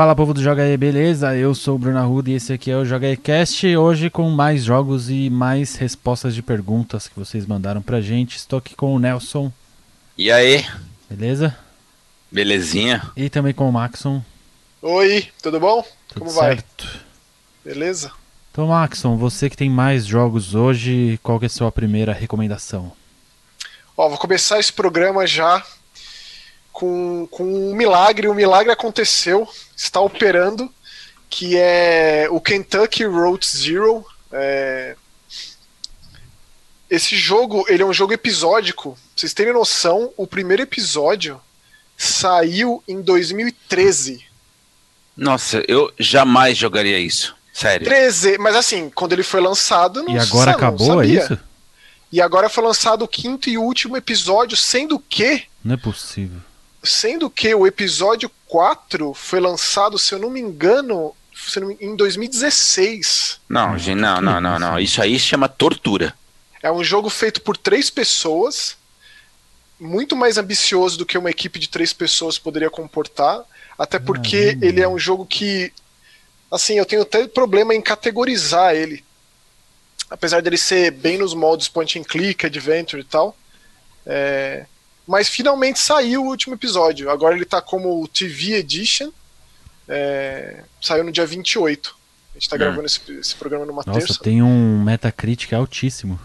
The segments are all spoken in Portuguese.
Fala povo do Joga aí, beleza? Eu sou o Bruno Arruda e esse aqui é o Joga aí Cast. Hoje com mais jogos e mais respostas de perguntas que vocês mandaram pra gente. Estou aqui com o Nelson. E aí? Beleza? Belezinha? E também com o Maxon. Oi, tudo bom? Tudo Como certo? vai? Beleza? Então, Maxon, você que tem mais jogos hoje, qual que é a sua primeira recomendação? Ó, vou começar esse programa já com, com um milagre. O milagre aconteceu, está operando, que é o Kentucky Road Zero. É... Esse jogo, ele é um jogo episódico. Pra vocês terem noção, o primeiro episódio saiu em 2013. Nossa, eu jamais jogaria isso. Sério. 13, mas assim, quando ele foi lançado, não e agora sa- não acabou, é sabia. isso? E agora foi lançado o quinto e último episódio, sendo que Não é possível. Sendo que o episódio 4 foi lançado, se eu não me engano, em 2016. Não, gente, não, não, não, não. Isso aí se chama tortura. É um jogo feito por três pessoas, muito mais ambicioso do que uma equipe de três pessoas poderia comportar, até porque Caramba. ele é um jogo que, assim, eu tenho até problema em categorizar ele. Apesar dele ser bem nos modos point and click, adventure e tal. É, Mas finalmente saiu o último episódio. Agora ele tá como TV Edition. É, Saiu no dia 28. A gente tá Hum. gravando esse, esse programa numa Nossa, terça. tem um Metacritic altíssimo.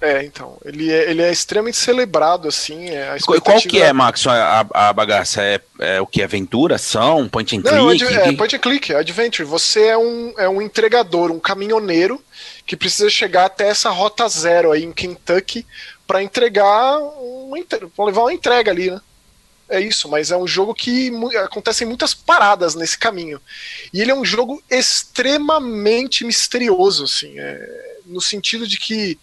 É, então. Ele é, ele é extremamente celebrado, assim. É, a Qual, expectativa- que é, Max, a, a bagaça? É, é o que? Aventura? Ação? Point and Não, click? é, é point and click, é adventure. Você é um, é um entregador, um caminhoneiro que precisa chegar até essa rota zero aí em Kentucky para entregar uma, entre- pra levar uma entrega ali, né? É isso, mas é um jogo que acontecem muitas paradas nesse caminho. E ele é um jogo extremamente misterioso, assim, é, no sentido de que,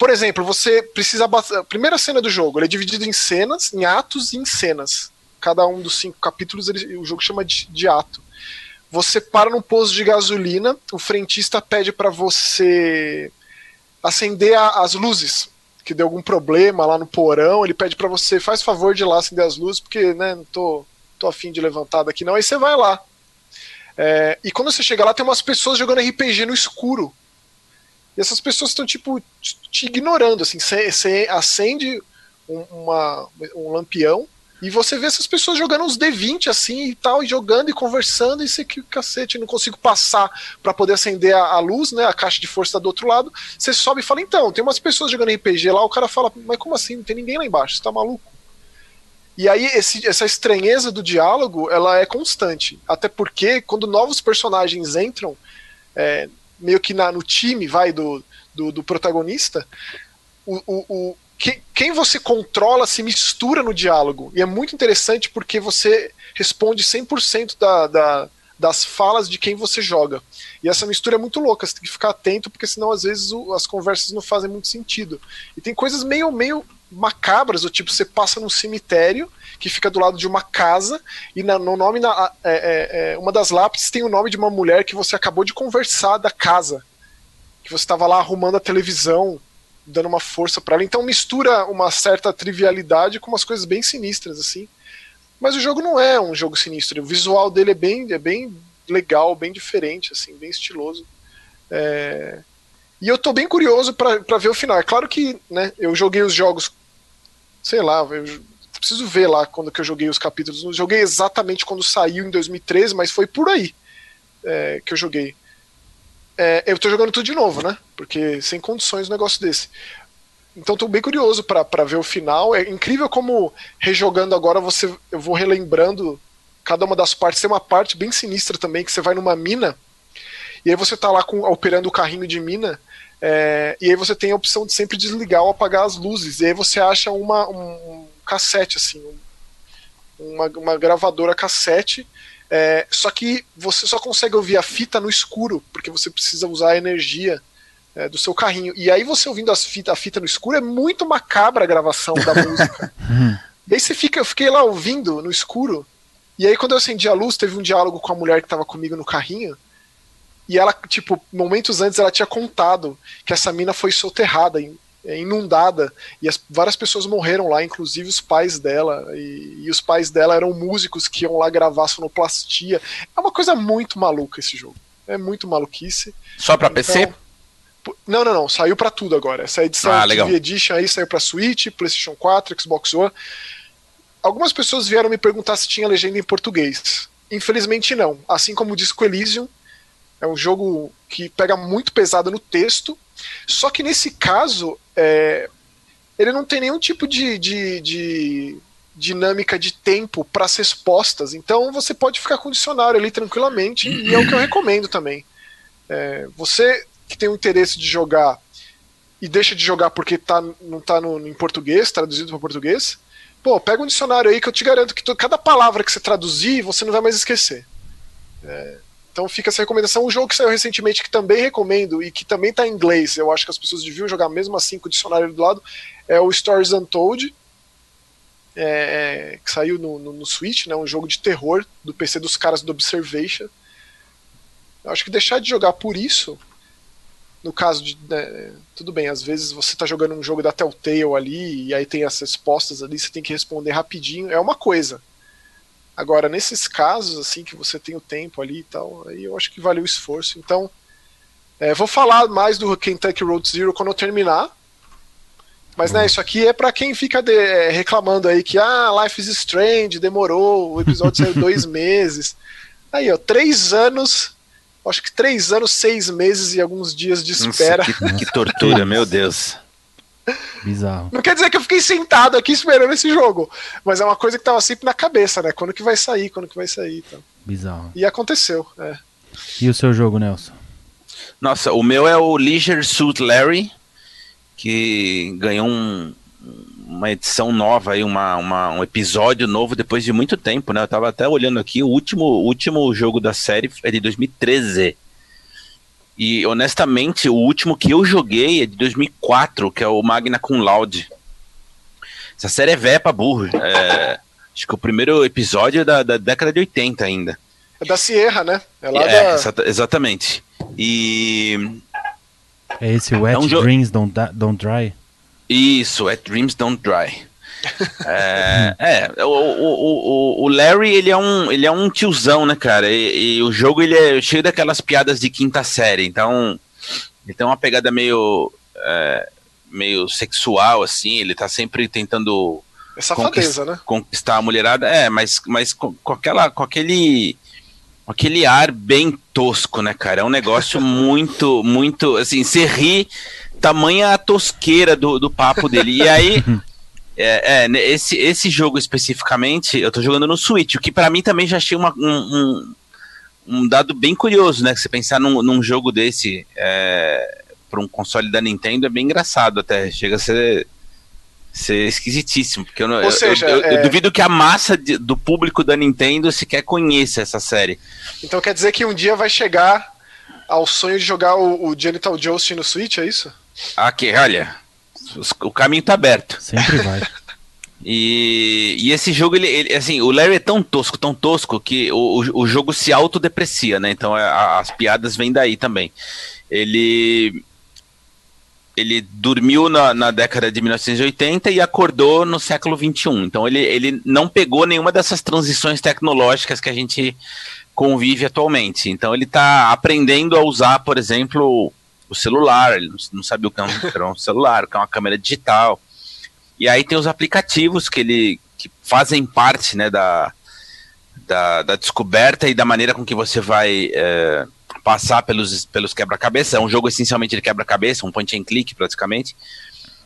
por exemplo, você precisa. A primeira cena do jogo ele é dividido em cenas, em atos e em cenas. Cada um dos cinco capítulos ele- o jogo chama de, de ato. Você para num posto de gasolina, o frentista pede para você acender a- as luzes, que deu algum problema lá no porão, ele pede para você, faz favor de ir lá acender as luzes, porque, né, não tô, tô afim de levantar daqui não, aí você vai lá. É, e quando você chega lá, tem umas pessoas jogando RPG no escuro. Essas pessoas estão, tipo, te- ignorando, assim, você acende um, uma- um lampião, e você vê essas pessoas jogando uns D20 assim e tal, e jogando e conversando, e você que cacete, não consigo passar para poder acender a, a luz, né? A caixa de força tá do outro lado. Você sobe e fala, então, tem umas pessoas jogando RPG lá, o cara fala, mas como assim? Não tem ninguém lá embaixo, você tá maluco? E aí, esse- essa estranheza do diálogo, ela é constante. Até porque, quando novos personagens entram, é, meio que na- no time, vai, do, do, do protagonista, o, o, o- que- quem você controla se mistura no diálogo. E é muito interessante porque você responde 100% da, da, das falas de quem você joga. E essa mistura é muito louca, você tem que ficar atento, porque senão às vezes o- as conversas não fazem muito sentido. E tem coisas meio, meio macabras, do tipo, você passa num cemitério que fica do lado de uma casa, e na- no nome, na, é, é, é, uma das lápides tem o nome de uma mulher que você acabou de conversar da casa. Que você estava lá arrumando a televisão, dando uma força para ela. Então mistura uma certa trivialidade com umas coisas bem sinistras, assim. Mas o jogo não é um jogo sinistro. O visual dele é bem, é bem legal, bem diferente, assim, bem estiloso. É, E eu tô bem curioso para ver o final. É claro que, né, eu joguei os jogos, sei lá, eu preciso ver lá quando que eu joguei os capítulos. Não joguei exatamente quando saiu em 2013, mas foi por aí é, que eu joguei. É, eu tô jogando tudo de novo, né? Porque sem condições um negócio desse. Então tô bem curioso para ver o final. É incrível como rejogando agora você eu vou relembrando cada uma das partes. Tem uma parte bem sinistra também que você vai numa mina e aí você tá lá com, operando o carrinho de mina é, e aí você tem a opção de sempre desligar ou apagar as luzes. E aí você acha uma, um, um cassete assim, um, uma, uma gravadora cassete é, só que você só consegue ouvir a fita no escuro, porque você precisa usar a energia é, do seu carrinho. E aí você ouvindo as fita, a fita no escuro é muito macabra a gravação da música. e aí você fica, eu fiquei lá ouvindo no escuro. E aí quando eu acendi a luz, teve um diálogo com a mulher que estava comigo no carrinho. E ela, tipo, momentos antes ela tinha contado que essa mina foi soterrada em, inundada e as, várias pessoas morreram lá, inclusive os pais dela. E, e, os pais dela eram músicos que iam lá gravar sonoplastia. É uma coisa muito maluca esse jogo. É muito maluquice. Só para então, PC? Não, não, não. Saiu para tudo agora. Essa edição ah, TV Edition aí saiu para Switch, PlayStation 4, Xbox One. Algumas pessoas vieram me perguntar se tinha legenda em português. Infelizmente não. Assim como o Disco Elysium, é um jogo que pega muito pesado no texto. Só que nesse caso, é, ele não tem nenhum tipo de, de, de dinâmica de tempo para as respostas. Então você pode ficar com o dicionário ali tranquilamente, e é o que eu recomendo também. É, você que tem o interesse de jogar e deixa de jogar porque tá, não está em português, traduzido para português, pô, pega um dicionário aí que eu te garanto que cada palavra que você traduzir, você não vai mais esquecer. É, então fica essa recomendação. Um jogo que saiu recentemente que também recomendo e que também está em inglês, eu acho que as pessoas deviam jogar mesmo assim com o dicionário do lado, é o Stories Untold, é, que saiu no, no, no, Switch, né, um jogo de terror do PC dos caras do Observation. Eu acho que deixar de jogar por isso no caso de. Né, tudo bem, às vezes você está jogando um jogo da Telltale ali e aí tem as respostas ali, você tem que responder rapidinho, é uma coisa. Agora, nesses casos, assim, que você tem o tempo ali e tal, aí eu acho que vale o esforço. Então, é, vou falar mais do Kentucky Road Zero quando eu terminar. Mas, né, uhum. isso aqui é para quem fica de, é, reclamando aí que, ah, Life is Strange, demorou, o episódio saiu dois meses. Aí, ó, três anos acho que três anos, seis meses e alguns dias de espera. Nossa, que, que tortura, meu Deus. Bizarro. Não quer dizer que eu fiquei sentado aqui esperando esse jogo, mas é uma coisa que tava sempre na cabeça, né? Quando que vai sair, quando que vai sair. Então. Bizarro. E aconteceu, é. E o seu jogo, Nelson? Nossa, o meu é o Leisure Suit Larry, que ganhou um, uma edição nova aí, uma, uma, um episódio novo depois de muito tempo, né? Eu tava até olhando aqui, o último, último jogo da série é de 2013. E honestamente, o último que eu joguei é de 2004, que é o Magna Cum Laude. Essa série é velha pra burro. É, acho que o primeiro episódio é da, da década de 80 ainda. É da Sierra, né? É, lá é da... exatamente. E. É esse Wet é um Dreams Don't, Don't Dry? Isso, At Dreams Don't Dry. É, é o, o, o, Larry ele é um ele é um tiozão, né, cara? E, e, o jogo ele é cheio daquelas piadas de quinta série, então ele tem uma pegada meio é, meio sexual assim. Ele tá sempre tentando é safadeza, conquist, né? conquistar a mulherada, é, mas mas com, com aquela com aquele aquele ar bem tosco, né, cara? É um negócio muito muito assim, você ri tamanha a tosqueira do, do papo dele. E aí, é, é, esse, esse jogo especificamente, eu tô jogando no Switch, o que para mim também já achei uma, um, um, um, dado bem curioso, né? Que você pensar num, num jogo desse é, para um console da Nintendo é bem engraçado até, chega a ser, ser esquisitíssimo, porque eu, Ou seja, eu, eu, é... eu duvido que a massa de, do público da Nintendo sequer conheça essa série. Então quer dizer que um dia vai chegar ao sonho de jogar o, o Genital Joust no Switch, é isso? Aqui, olha, o caminho tá aberto. Sempre vai. E, e esse jogo, ele, ele, assim, o Larry é tão tosco, tão tosco, que o, o, jogo se autodeprecia, né? Então a, as piadas vêm daí também. Ele. Ele dormiu na, na década de 1980 e acordou no século 21. Então ele, ele não pegou nenhuma dessas transições tecnológicas que a gente convive atualmente. Então ele está aprendendo a usar, por exemplo, o celular, ele não sabia o que era um celular, o que é uma câmera digital. E aí tem os aplicativos que ele que fazem parte né, da, da, da descoberta e da maneira com que você vai é, passar pelos, pelos quebra-cabeça. É um jogo essencialmente de quebra-cabeça, um point and click praticamente.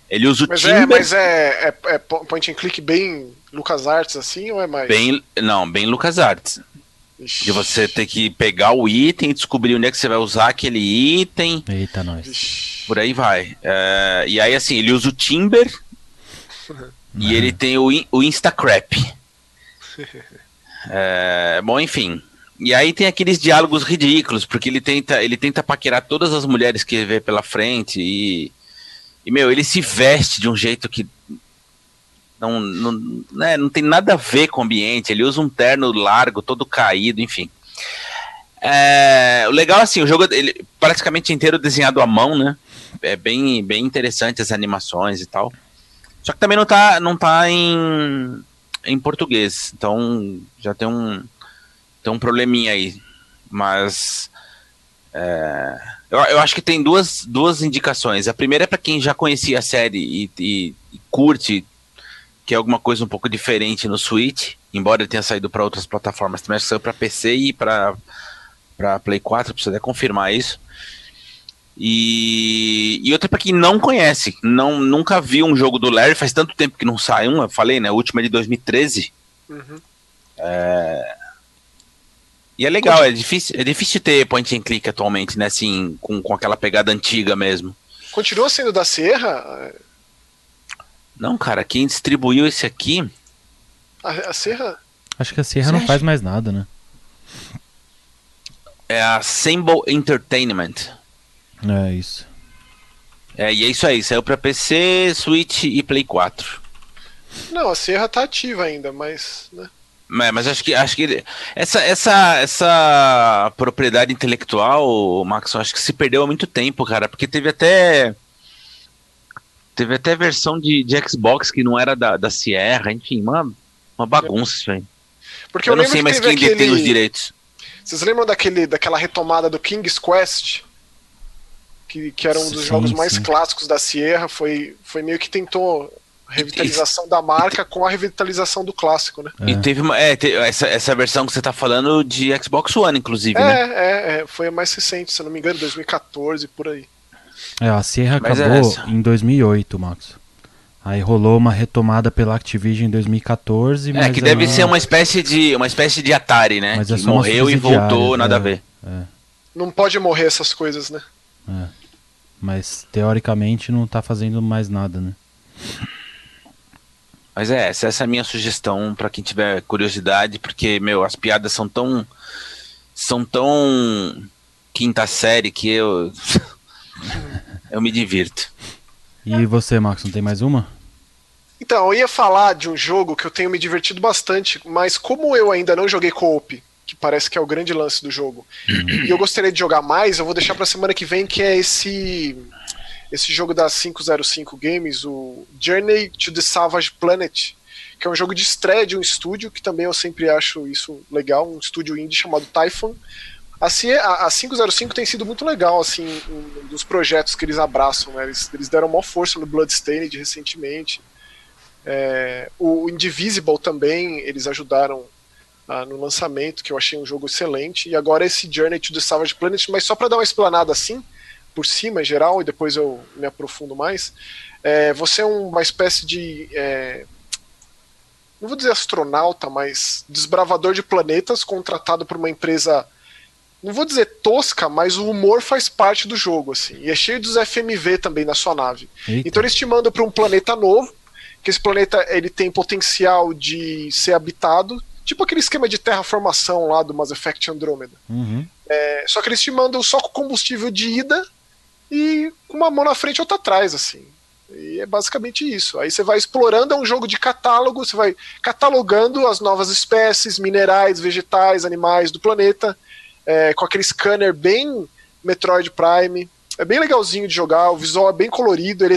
Ele usa o mas Timber. É, mas é, é, é point and click bem LucasArts assim ou é mais? Bem, não, bem LucasArts. De você ter que pegar o item e descobrir onde é que você vai usar aquele item. Eita, nós. Por aí vai. É, e aí, assim, ele usa o Timber e ele tem o, o Instacrap. É, bom, enfim. E aí tem aqueles diálogos ridículos, porque ele tenta, ele tenta paquerar todas as mulheres que ele vê pela frente e, e meu, ele se veste de um jeito que não, não, né, não tem nada a ver com o ambiente. Ele usa um terno largo, todo caído, enfim. É, o legal assim, o jogo ele praticamente inteiro desenhado à mão, né? é bem, bem interessante as animações e tal. Só que também não tá, não tá em, em português. Então já tem um, tem um probleminha aí. Mas é, eu, eu acho que tem duas, duas indicações. A primeira é para quem já conhecia a série e, e, e curte que é alguma coisa um pouco diferente no Switch, embora ele tenha saído para outras plataformas, também saiu para PC e para Play 4, precisa até confirmar isso. E, e outra para quem não conhece, não nunca viu um jogo do Larry, faz tanto tempo que não sai um, eu falei, né? O último é de 2013. Uhum. É... E é legal, Continua... é difícil, é difícil ter point and click atualmente, né? Assim, com, com aquela pegada antiga mesmo. Continua sendo da Serra? Não, cara, quem distribuiu esse aqui. A, a Serra? Acho que a Serra não faz mais nada, né? É a Symbol Entertainment. É isso. É, e é isso aí, saiu pra PC, Switch e Play 4. Não, a Serra tá ativa ainda, mas. Né? É, mas acho que acho que essa, essa, essa propriedade intelectual, Max, acho que se perdeu há muito tempo, cara, porque teve até teve até versão de, de Xbox que não era da, da Sierra, enfim, uma, uma bagunça isso aí. Porque eu, eu não sei mais quem aquele... detém os direitos. Vocês lembram daquele, daquela retomada do King's Quest? Que, que era um dos sim, jogos mais sim. clássicos da Sierra, foi, foi meio que tentou revitalização da marca com a revitalização do clássico, né? É. E teve uma. É, essa, essa versão que você tá falando de Xbox One, inclusive, é, né? É, é, foi a mais recente, se eu não me engano, 2014, por aí. É, a Sierra Mas é acabou é em 2008, Max. Aí rolou uma retomada pela Activision em 2014. É, que deve ser uma espécie de uma espécie de Atari, né? Mas é que morreu e voltou, nada é, a ver. É. Não pode morrer essas coisas, né? É. Mas teoricamente não tá fazendo mais nada, né? Mas é, essa, essa é a minha sugestão para quem tiver curiosidade, porque, meu, as piadas são tão. são tão. quinta série que eu. eu me divirto. E você, Max, não tem mais uma? Então, eu ia falar de um jogo que eu tenho me divertido bastante, mas como eu ainda não joguei co-op, que parece que é o grande lance do jogo, e eu gostaria de jogar mais, eu vou deixar pra semana que vem, que é esse esse jogo da 505 Games, o Journey to the Savage Planet, que é um jogo de estreia de um estúdio, que também eu sempre acho isso legal, um estúdio indie chamado Typhon. Assim, a, a 505 tem sido muito legal, assim, um dos projetos que eles abraçam, né? Eles, eles deram maior força no Bloodstained recentemente. É, o Indivisible também, eles ajudaram ah, no lançamento, que eu achei um jogo excelente. E agora esse Journey to the Savage Planet, mas só para dar uma explanada assim, por cima em geral, e depois eu me aprofundo mais. É, você é uma espécie de. É, não vou dizer astronauta, mas desbravador de planetas contratado por uma empresa. Não vou dizer tosca, mas o humor faz parte do jogo, assim. E é cheio dos FMV também na sua nave. Eita. Então eles te mandam para um planeta novo, que esse planeta ele tem potencial de ser habitado, tipo aquele esquema de terraformação lá do Mass Effect Andromeda. Uhum. É, só que eles te mandam só com combustível de ida e com uma mão na frente e outra atrás, assim. E é basicamente isso. Aí você vai explorando, é um jogo de catálogo, você vai catalogando as novas espécies, minerais, vegetais, animais do planeta, é, com aquele scanner bem Metroid Prime. É bem legalzinho de jogar, o visual é bem colorido, ele,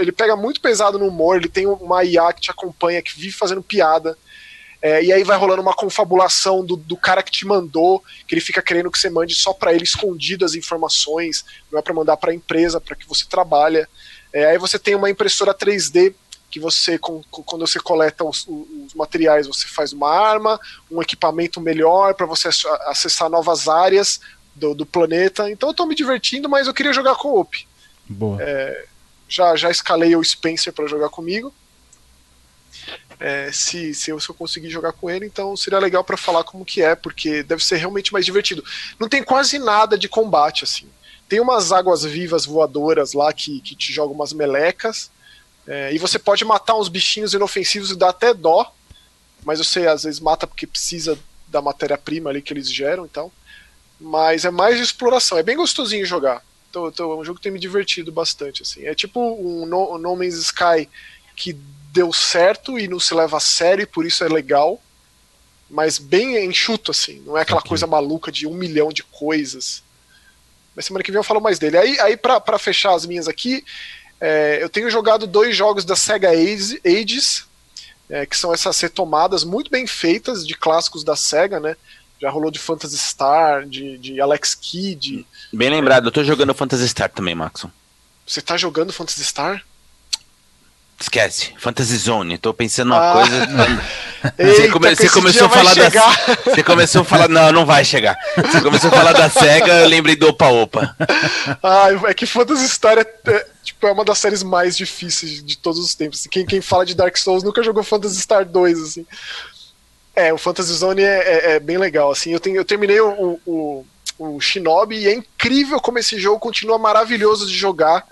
ele pega muito pesado no humor, ele tem uma IA que te acompanha, que vive fazendo piada. É, e aí vai rolando uma confabulação do, do, cara que te mandou, que ele fica querendo que você mande só para ele escondido as informações, não é para mandar para a empresa, para que você trabalha. É, aí você tem uma impressora 3D que você, com, quando você coleta os, os, materiais, você faz uma arma, um equipamento melhor para você acessar novas áreas do, do, planeta. Então eu tô me divertindo, mas eu queria jogar com o Op. Boa. É, já, já escalei o Spencer para jogar comigo é, se, se, eu, se eu conseguir jogar com ele, então seria legal para falar como que é, porque deve ser realmente mais divertido. Não tem quase nada de combate, assim. Tem umas águas vivas voadoras lá que, que te jogam umas melecas, é, e você pode matar uns bichinhos inofensivos e dá até dó, mas você às vezes mata porque precisa da matéria-prima ali que eles geram então. Mas é mais de exploração, é bem gostosinho jogar. Então, então, é um jogo que tem me divertido bastante. assim. É tipo um No, no Man's Sky que deu certo e não se leva a sério, e por isso é legal. Mas bem enxuto, assim. Não é aquela okay. coisa maluca de um milhão de coisas. Mas semana que vem eu falo mais dele. Aí, aí para fechar as minhas aqui, é, eu tenho jogado dois jogos da Sega Ages, é, que são essas retomadas muito bem feitas de clássicos da Sega, né? Já rolou de Phantasy Star, de, de Alex Kidd. Bem lembrado, eu tô jogando Phantasy Star também, Maxon. Você tá jogando Phantasy Star? Esquece, Fantasy Zone. Tô pensando numa ah. coisa. Você, come, você começou a falar da. Você começou a falar. Não, não vai chegar. Você começou a falar da SEGA, eu lembrei do Opa Opa. Ah, é que Phantasy Star é, é, tipo, é uma das séries mais difíceis de todos os tempos. Quem, quem fala de Dark Souls nunca jogou Phantasy Star 2, assim. É, o Fantasy Zone é, é, é bem legal, assim. Eu, tenho, eu terminei o, o, o Shinobi e é incrível como esse jogo continua maravilhoso de jogar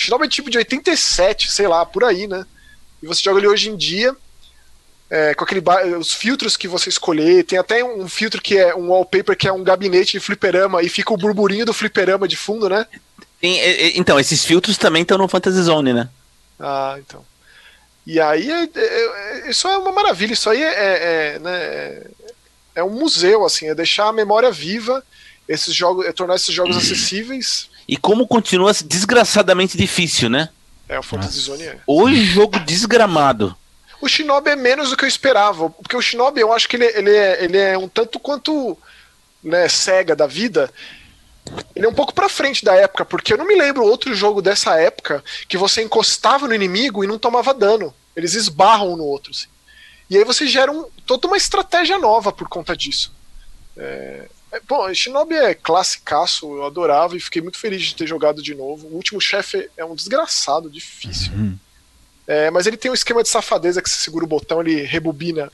Shinobi é tipo de 87, sei lá, por aí, né? E você joga ele hoje em dia, é, com aquele os filtros que você escolher. Tem até um filtro que é um wallpaper que é um gabinete de fliperama e fica o burburinho do fliperama de fundo, né? Tem, então, esses filtros também estão no Fantasy Zone, né? Ah, então. E aí, é, é, é, isso é uma maravilha. Isso aí é, é, é né, é um museu, assim, é deixar a memória viva, esses jogos, é tornar esses jogos acessíveis e como continua desgraçadamente difícil, né? É, o Fantasy Zone é. O jogo desgramado. O Shinobi é menos do que eu esperava. Porque o Shinobi, eu acho que ele, ele, é, ele é um tanto quanto né, cega da vida. Ele é um pouco pra frente da época, porque eu não me lembro outro jogo dessa época que você encostava no inimigo e não tomava dano. Eles esbarram no outro. Assim. E aí você gera um, toda uma estratégia nova por conta disso. É, é, bom, Shinobi é classicaço, eu adorava e fiquei muito feliz de ter jogado de novo. O último chefe é um desgraçado, difícil. Uhum. É, mas ele tem um esquema de safadeza que você segura o botão, ele rebobina.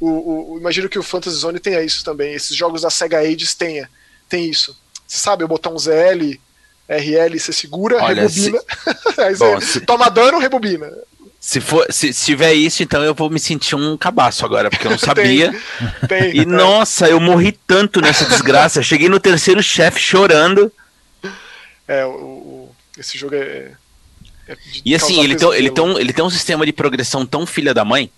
O, o, imagino que o Fantasy Zone tenha isso também. Esses jogos da Sega Ages tenha, tem isso. Você sabe, o botão ZL, RL, você segura, Olha, rebobina. Se... Aí Bom, você se... toma dano, rebobina. Se, for, se, se, tiver isso, então eu vou me sentir um cabaço agora, porque eu não sabia. tem, tem, e é. nossa, eu morri tanto nessa desgraça. Cheguei no terceiro chefe chorando. É, o, o, esse jogo é. é e assim, ele tem, ele, tem um, ele tem um sistema de progressão tão filha da mãe.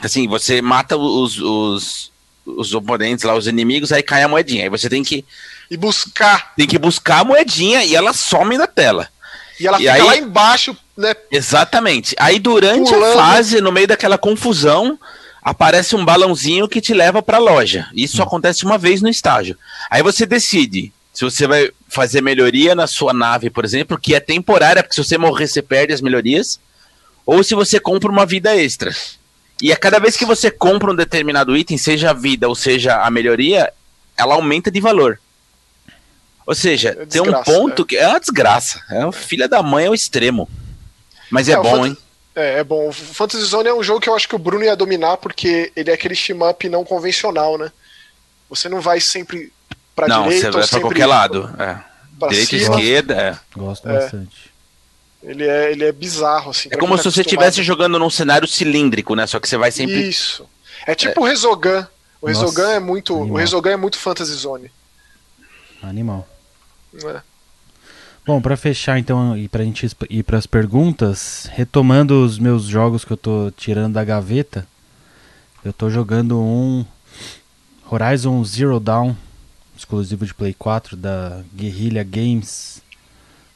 Assim, você mata os, os, os oponentes lá, os inimigos, aí cai a moedinha. Aí você tem que. E buscar. Tem que buscar a moedinha e ela some da tela. E ela e fica aí, lá embaixo, né? Exatamente. Aí durante pulando. a fase, no meio daquela confusão, aparece um balãozinho que te leva para a loja. Isso hum. acontece uma vez no estágio. Aí você decide se você vai fazer melhoria na sua nave, por exemplo, que é temporária, porque se você morrer você perde as melhorias, ou se você compra uma vida extra. E a cada vez que você compra um determinado item, seja a vida ou seja a melhoria, ela aumenta de valor. Ou seja, é tem um ponto é. que é uma desgraça. É uma filha da mãe ao extremo. Mas é, é bom, hein? É, é bom. O Fantasy Zone é um jogo que eu acho que o Bruno ia dominar porque ele é aquele shmup não convencional, né? Você não vai sempre pra não, direita. Não, você vai pra qualquer lado. É. Direita e esquerda, é. Gosto bastante. Ele é, ele é bizarro, assim. É como tá se você estivesse jogando num cenário cilíndrico, né? Só que você vai sempre. Isso. É tipo o Resogun. O Resogun é muito. Animal. O Resogun é muito Fantasy Zone. Animal. É. Bom, para fechar então e pra gente ir para as perguntas, retomando os meus jogos que eu tô tirando da gaveta, eu tô jogando um Horizon Zero Dawn, exclusivo de Play 4 da Guerrilla Games.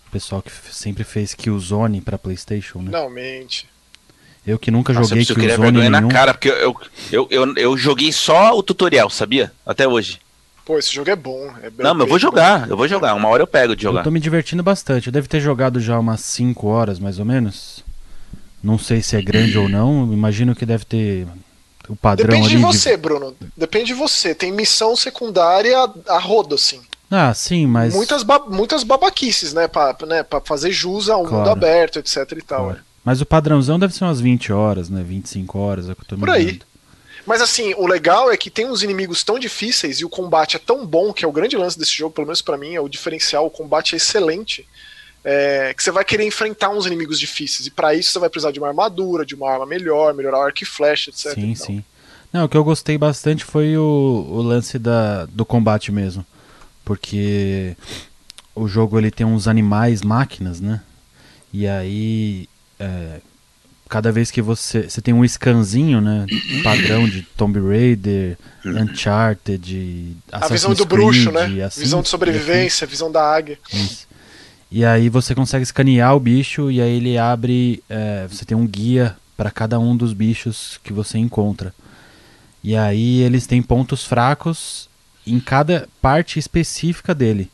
O pessoal que sempre fez Killzone para PlayStation, né? Não, mente. Eu que nunca Nossa, joguei Killzone nenhum. na cara, porque eu, eu, eu, eu joguei só o tutorial, sabia? Até hoje. Pô, esse jogo é bom. É não, mas eu vou jogar, bom. eu vou jogar. Uma hora eu pego de jogar. Eu tô me divertindo bastante. Eu devo ter jogado já umas 5 horas, mais ou menos. Não sei se é grande ou não. Imagino que deve ter o padrão Depende de você, de... Bruno. Depende de você. Tem missão secundária a rodo, assim. Ah, sim, mas. Muitas, ba muitas babaquices, né? Pra, né? pra fazer jus ao claro. mundo aberto, etc e tal. Claro. É. Mas o padrãozão deve ser umas 20 horas, né? 25 horas, é o que eu tô me Por aí. Mas assim, o legal é que tem uns inimigos tão difíceis e o combate é tão bom, que é o grande lance desse jogo, pelo menos para mim, é o diferencial, o combate é excelente. É, que você vai querer enfrentar uns inimigos difíceis. E para isso você vai precisar de uma armadura, de uma arma melhor, melhorar o arco e flecha, etc. Sim, então. sim. Não, o que eu gostei bastante foi o, o lance da, do combate mesmo. Porque o jogo ele tem uns animais máquinas, né? E aí. É, cada vez que você. Você tem um scanzinho, né? Padrão de Tomb Raider, uhum. Uncharted, Assassin's A visão do Creed, bruxo, né? Assim, visão de sobrevivência, assim. visão da águia. Isso. E aí você consegue escanear o bicho e aí ele abre. É, você tem um guia para cada um dos bichos que você encontra. E aí eles têm pontos fracos em cada parte específica dele.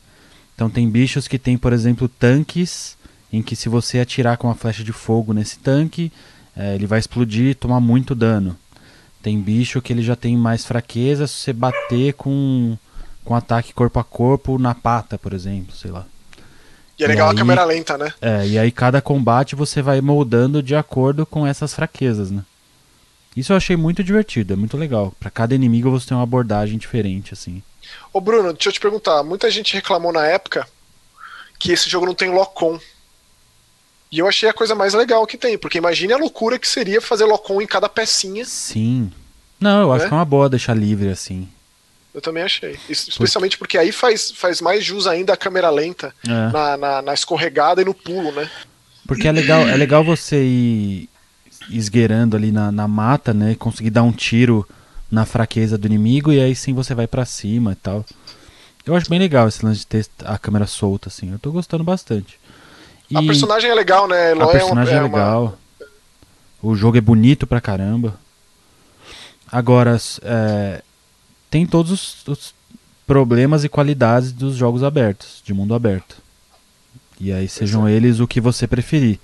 Então tem bichos que tem, por exemplo, tanques em que se você atirar com uma flecha de fogo nesse tanque, é, ele vai explodir e tomar muito dano. Tem bicho que ele já tem mais fraqueza se você bater com, com ataque corpo a corpo na pata, por exemplo, sei lá. E é legal e aí, a câmera lenta, né? É, e aí cada combate você vai moldando de acordo com essas fraquezas, né? Isso eu achei muito divertido, é muito legal. Para cada inimigo você tem uma abordagem diferente, assim. Ô Bruno, deixa eu te perguntar, muita gente reclamou na época que esse jogo não tem lock-on. E eu achei a coisa mais legal que tem, porque imagine a loucura que seria fazer lock-on em cada pecinha. Sim. Não, eu acho né? que é uma boa deixar livre assim. Eu também achei. Especialmente porque aí faz, faz mais jus ainda a câmera lenta é. na, na, na, escorregada e no pulo, né? Porque é legal, é legal você ir esgueirando ali na, na mata, né? Conseguir dar um tiro na fraqueza do inimigo e aí sim você vai para cima e tal. Eu acho bem legal esse lance de ter a câmera solta, assim. Eu tô gostando bastante. E a personagem é legal, né? Eloy a personagem é, uma, é, é legal. Uma... O jogo é bonito pra caramba. Agora, é, tem todos os, os, problemas e qualidades dos jogos abertos, de mundo aberto. E aí sejam Exato. eles o que você preferir.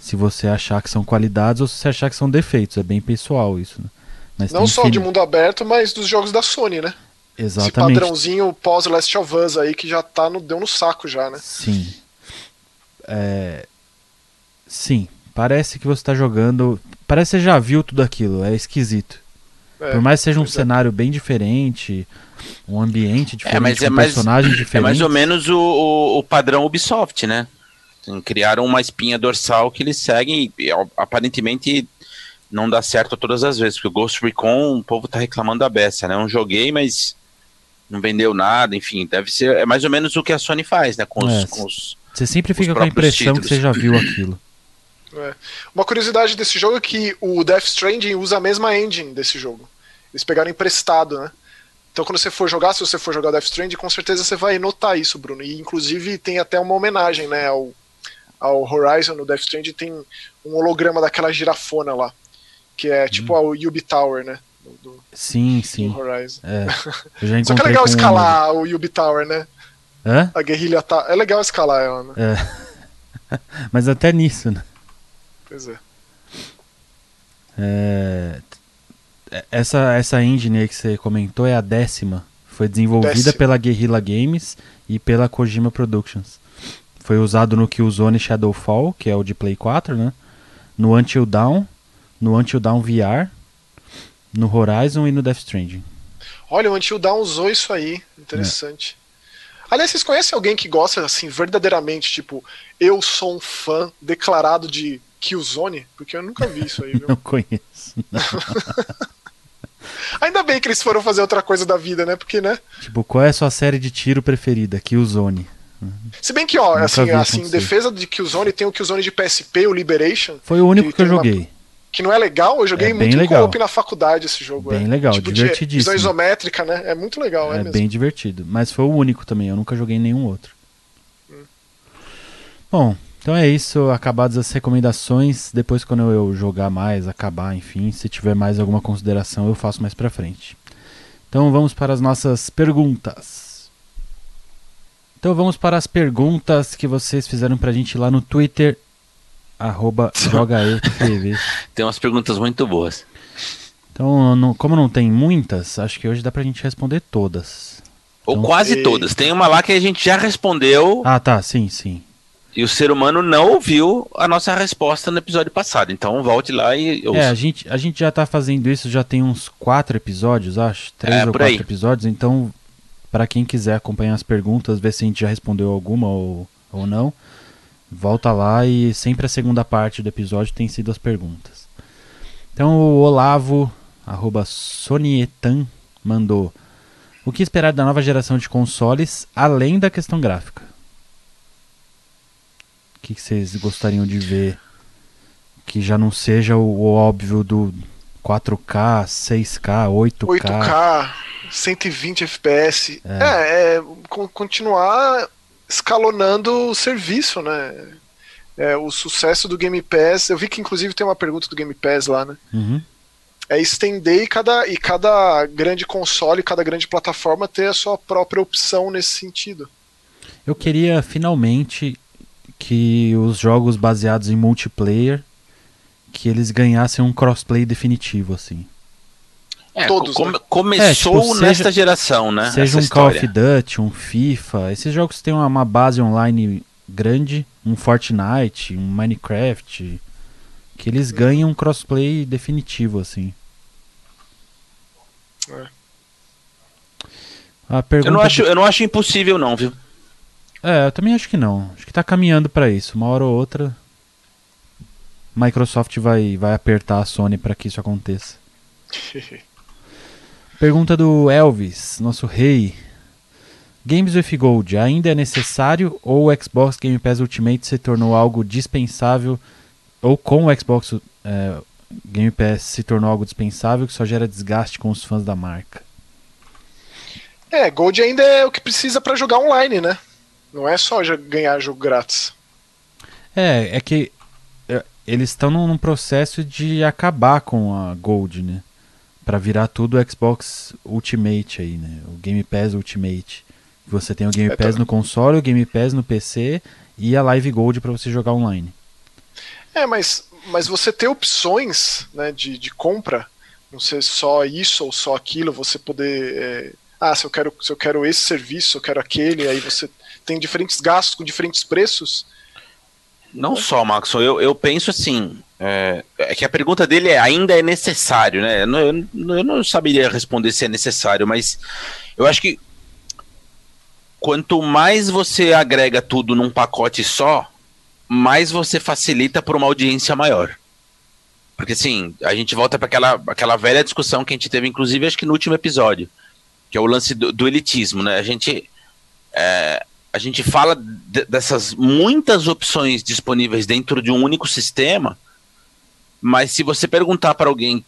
Se você achar que são qualidades ou se você achar que são defeitos. É bem pessoal isso, né? Mas Não só de mundo aberto, mas dos jogos da Sony, né? Exatamente. Esse padrãozinho pós Last of Us aí que já tá no, deu no saco já, né? Sim. É... Sim, parece que você está jogando. Parece que você já viu tudo aquilo, é esquisito. É, Por mais que seja um é. cenário bem diferente, um ambiente diferente, é, mas um é personagem mais, diferente. É mais ou menos o, o, o, padrão Ubisoft, né? Criaram uma espinha dorsal que eles seguem e aparentemente não dá certo todas as vezes, porque o Ghost Recon, o povo tá reclamando da beça, né? Eu não joguei, mas não vendeu nada, enfim, deve ser, é mais ou menos o que a Sony faz, né? Com os, é, com os você sempre fica com a impressão títulos. que você já viu aquilo. É. Uma curiosidade desse jogo é que o Death Stranding usa a mesma engine desse jogo. Eles pegaram emprestado, né? Então quando você for jogar, se você for jogar Death Stranding, com certeza você vai notar isso, Bruno. E inclusive tem até uma homenagem, né, ao, ao Horizon no Death Stranding tem um holograma daquela girafona lá, que é tipo hum. a Yubi Tower, né? Do, sim, sim. Do Horizon. É, Só que é legal escalar um... o Yubi Tower, né? Hã? A guerrilha tá. É legal escalar ela, né? É. Mas até nisso, né? Pois é. é. Essa, essa engine aí que você comentou é a décima. Foi desenvolvida décima. pela Guerrilla Games e pela Kojima Productions. Foi usado no Killzone Shadowfall, que é o de Play 4, né? No Until Dawn, no Until Dawn VR, no Horizon e no Death Stranding. Olha, o Until Dawn usou isso aí. Interessante. É. Aliás, vocês conhecem alguém que gosta, assim, verdadeiramente, tipo, eu sou um fã declarado de Killzone? Porque eu nunca vi isso aí, viu? Não conheço. Não. Ainda bem que eles foram fazer outra coisa da vida, né? Porque, né? Tipo, qual é a sua série de tiro preferida? Killzone. Se bem que, ó, Nunca assim, assim em defesa de Killzone, tem o Killzone de PSP, o Liberation. Foi o único que, que eu joguei. Uma que não é legal. Eu joguei é muito legal. co-op na faculdade esse jogo. Bem é. legal, tipo, divertidíssimo. Visão isométrica, né? É muito legal, é, é bem divertido. Mas foi o único também, eu nunca joguei nenhum outro. Hum. Bom, então é isso. Acabadas as recomendações. Depois, quando eu jogar mais, acabar, enfim, se tiver mais alguma consideração, eu faço mais pra frente. Então vamos para as nossas perguntas. Então vamos para as perguntas que vocês fizeram pra gente lá no Twitter arroba jogaetv. tem umas perguntas muito boas. Então, não, como não tem muitas, acho que hoje dá pra gente responder todas. Ou então, quase e... todas. Tem uma lá que a gente já respondeu. Ah, tá, sim, sim. E o ser humano não ouviu a nossa resposta no episódio passado. Então volte lá e ouça. É, a gente, a gente já tá fazendo isso já tem uns quatro episódios, acho. Três é, ou quatro aí. episódios. Então, para quem quiser acompanhar as perguntas, ver se a gente já respondeu alguma ou, ou não, Volta lá e sempre a segunda parte do episódio tem sido as perguntas. Então o Olavo, arroba Sonietan, mandou o que esperar da nova geração de consoles além da questão gráfica? O que vocês gostariam de ver? que já não seja o, o óbvio do 4K, 6K, 8K. 8K, 120 FPS. É, é, é continuar escalonando o serviço, né? É, o sucesso do Game Pass. Eu vi que inclusive tem uma pergunta do Game Pass lá, né? Uhum. É estender e cada, e cada grande console, cada grande plataforma ter a sua própria opção nesse sentido. Eu queria finalmente que os jogos baseados em multiplayer que eles ganhassem um crossplay definitivo assim. É, Todos, come, né? começou é, tipo, nesta seja, geração, né? Seja um Call of Duty, um FIFA, esses jogos têm uma, uma base online grande, um Fortnite, um Minecraft, que eles ganham um crossplay definitivo assim. É. A pergunta eu, não acho, eu não acho impossível não, viu? É, eu também acho que não. Acho que tá caminhando para isso. Uma hora ou outra, Microsoft vai, vai apertar a Sony para que isso aconteça. Pergunta do Elvis, nosso rei. Games with Gold ainda é necessário ou o Xbox Game Pass Ultimate se tornou algo dispensável ou com o Xbox é, Game Pass se tornou algo dispensável que só gera desgaste com os fãs da marca? É, Gold ainda é o que precisa para jogar online, né? Não é só ganhar jogo grátis. É, é que é, eles estão num processo de acabar com a Gold, né? Pra virar tudo o Xbox Ultimate aí, né? O Game Pass Ultimate. Você tem o Game é, Pass tá. no console, o Game Pass no PC e a Live Gold para você jogar online. É, mas, mas você ter opções né, de, de compra, não ser só isso ou só aquilo, você poder. É, ah, se eu, quero, se eu quero esse serviço, eu quero aquele, aí você tem diferentes gastos com diferentes preços. Não só, Maxon, eu, eu penso assim. É, é, que a pergunta dele é ainda é necessário, né? Eu não, eu não saberia responder se é necessário, mas eu acho que quanto mais você agrega tudo num pacote só, mais você facilita para uma audiência maior. Porque assim, a gente volta para aquela, aquela velha discussão que a gente teve, inclusive, acho que no último episódio, que é o lance do, do elitismo, né? A gente. É, a gente fala de, dessas muitas opções disponíveis dentro de um único sistema, mas se você perguntar para alguém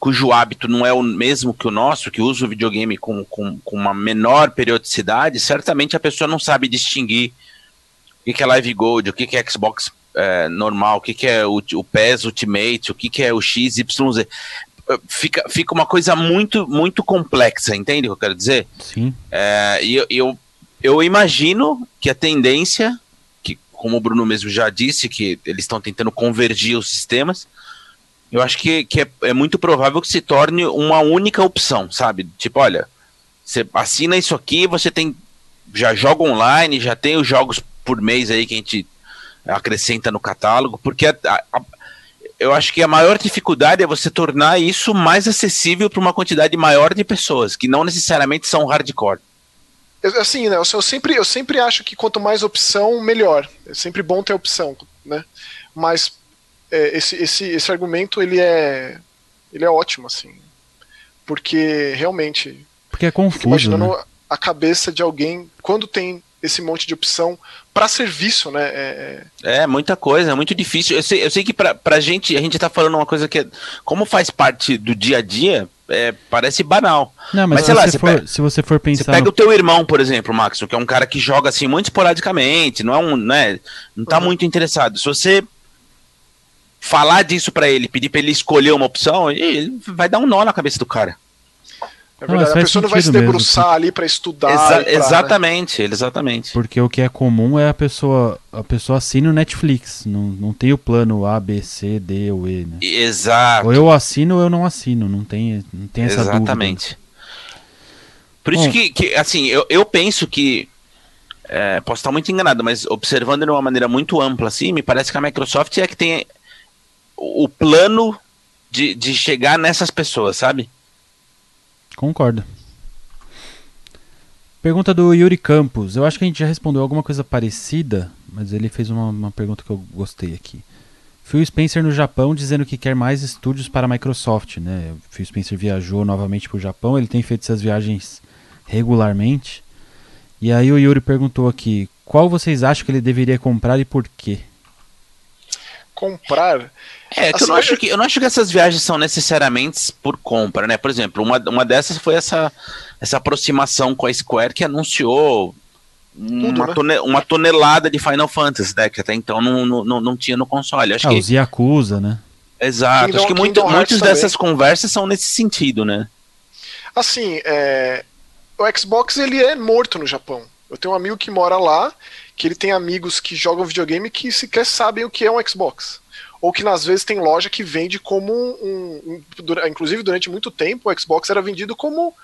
cujo hábito não é o mesmo que o nosso, que usa o videogame com, com, com uma menor periodicidade, certamente a pessoa não sabe distinguir o que, é Live Gold, o que, é Xbox é, normal, o que, é o, o PES Ultimate, o que, é o XYZ. Fica, fica uma coisa muito, muito complexa, entende o que eu quero dizer? Sim. É, e eu, eu imagino que a tendência, que como o Bruno mesmo já disse, que eles estão tentando convergir os sistemas, eu acho que, que é, é, muito provável que se torne uma única opção, sabe? Tipo, olha, você assina isso aqui, você tem. Já joga online, já tem os jogos por mês aí que a gente acrescenta no catálogo, porque a, a, eu acho que a maior dificuldade é você tornar isso mais acessível para uma quantidade maior de pessoas, que não necessariamente são hardcore. Assim, né, eu sempre, eu sempre acho que quanto mais opção, melhor. É sempre bom ter opção, né? Mas é, esse, esse, esse argumento, ele é, ele é ótimo, assim. Porque, realmente... Porque é confuso, imaginando né? a cabeça de alguém, quando tem esse monte de opção para serviço, né? É, é, é... muita coisa, é muito difícil. Eu sei, eu sei que pra, pra gente, a gente tá falando uma coisa que, é, como faz parte do dia a dia, é, parece banal. Não, mas, mas se, lá, você for, pega, se você for pensar. Você pega no... o teu irmão, por exemplo, Max, que é um cara que joga assim muito esporadicamente, não é um. Né, não tá uhum. muito interessado. Se você falar disso para ele, pedir para ele escolher uma opção, ele vai dar um nó na cabeça do cara. É verdade, não, a pessoa não vai se debruçar mesmo. ali para estudar. Exa pra, exatamente, né? exatamente. Porque o que é comum é a pessoa a pessoa assina o Netflix, não, não tem o plano A, B, C, D ou E, né? Exato. Ou eu assino ou eu não assino, não tem, não tem essa exatamente. dúvida. Por isso Bom, que, que, assim, eu, eu penso que é, posso estar muito enganado, mas observando de uma maneira muito ampla, assim, me parece que a Microsoft é que tem o plano de, de chegar nessas pessoas, sabe? Concordo. Pergunta do Yuri Campos. Eu acho que a gente já respondeu alguma coisa parecida, mas ele fez uma, uma pergunta que eu gostei aqui. Phil Spencer no Japão dizendo que quer mais estúdios para a Microsoft, né? Phil Spencer viajou novamente para o Japão, ele tem feito essas viagens regularmente. E aí o Yuri perguntou aqui, qual vocês acham que ele deveria comprar e por quê? Comprar. É, assim, eu, não acho que, eu não acho que essas viagens são necessariamente por compra, né? Por exemplo, uma, uma dessas foi essa, essa aproximação com a Square que anunciou uma, né? tone, uma tonelada de Final Fantasy, né? Que até então não, não, não tinha no console. Acho ah, que... os Yakuza, né? Exato. Kingdom, acho que muito, muitas dessas conversas são nesse sentido, né? Assim, é... o Xbox ele é morto no Japão. Eu tenho um amigo que mora lá, que ele tem amigos que jogam videogame que sequer sabem o que é um Xbox. Ou que às vezes tem loja que vende como um, um. Inclusive, durante muito tempo, o Xbox era vendido como